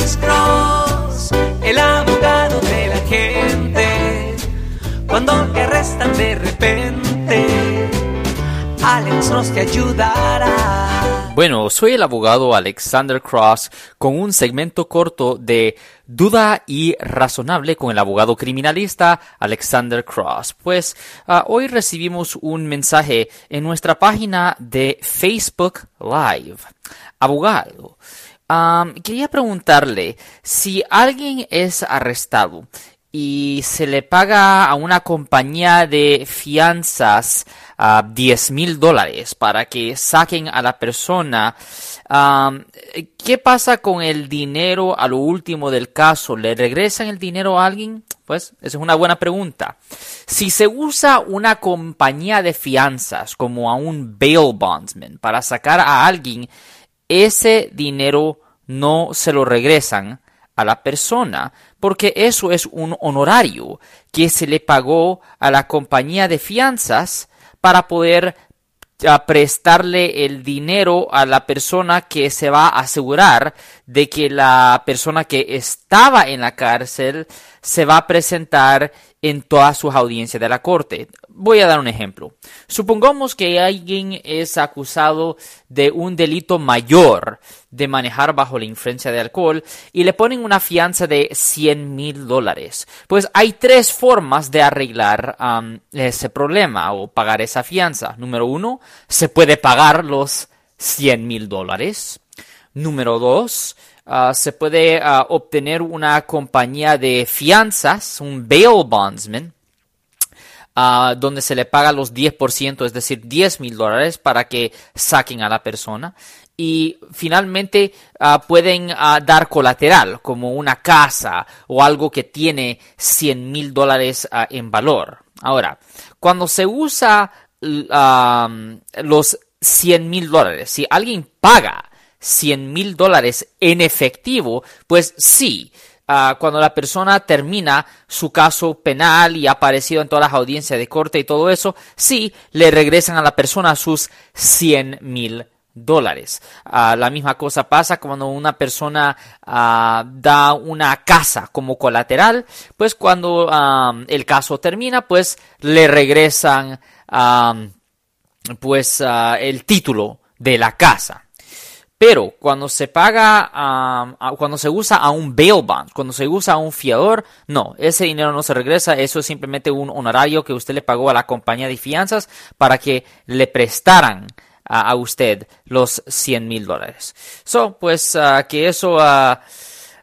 Alex Cross, el abogado de la gente. Cuando te arrestan de repente, Alex Cross ayudará. Bueno, soy el abogado Alexander Cross con un segmento corto de Duda y Razonable con el abogado criminalista Alexander Cross. Pues ah, hoy recibimos un mensaje en nuestra página de Facebook Live. Abogado, Quería preguntarle si alguien es arrestado y se le paga a una compañía de fianzas a 10 mil dólares para que saquen a la persona. ¿Qué pasa con el dinero a lo último del caso? ¿Le regresan el dinero a alguien? Pues esa es una buena pregunta. Si se usa una compañía de fianzas como a un bail bondsman para sacar a alguien, ese dinero no se lo regresan a la persona porque eso es un honorario que se le pagó a la compañía de fianzas para poder a prestarle el dinero a la persona que se va a asegurar de que la persona que estaba en la cárcel se va a presentar en todas sus audiencias de la corte. Voy a dar un ejemplo. Supongamos que alguien es acusado de un delito mayor de manejar bajo la influencia de alcohol y le ponen una fianza de 100 mil dólares. Pues hay tres formas de arreglar ese problema o pagar esa fianza. Número uno, se puede pagar los 100 mil dólares. Número dos, ah, se puede ah, obtener una compañía de fianzas, un bail bondsman, ah, donde se le paga los 10%, es decir, 10 mil dólares para que saquen a la persona. Y finalmente pueden dar colateral, como una casa o algo que tiene 100 mil dólares en valor. Ahora, cuando se usa los 100 mil dólares, si alguien paga 100 mil dólares en efectivo, pues sí, ah, cuando la persona termina su caso penal y ha aparecido en todas las audiencias de corte y todo eso, sí, le regresan a la persona sus 100 mil dólares. Ah, la misma cosa pasa cuando una persona ah, da una casa como colateral, pues cuando el caso termina, pues le regresan pues el título de la casa. Pero cuando se paga, um, a- cuando se usa a un bail bond, cuando se usa a un fiador, no, ese dinero no se regresa, eso es simplemente un honorario que usted le pagó a la compañía de fianzas para que le prestaran a, usted los 100 mil dólares. So, pues ah, que eso ah,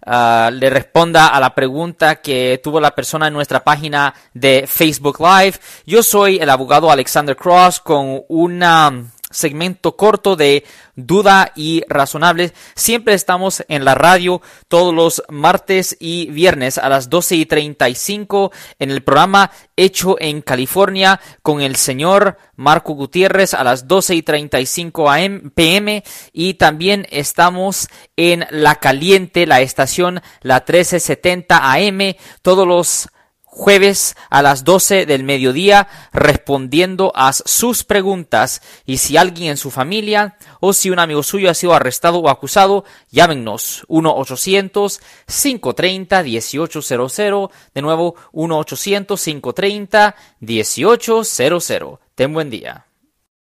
ah, le responda a la pregunta que tuvo la persona en nuestra página de Facebook Live. Yo soy el abogado Alexander Cross con una segmento corto de duda y razonable. Siempre estamos en la radio todos los martes y viernes a las 12 y 35 en el programa Hecho en California con el señor Marco Gutiérrez a las 12 y 35 AM, PM y también estamos en La Caliente, la estación la 1370 AM todos los jueves a las 12 del mediodía respondiendo a sus preguntas y si alguien en su familia o si un amigo suyo ha sido arrestado o acusado, llámenos 1-800-530-1800. De nuevo, 1-800-530-1800. Ten buen día.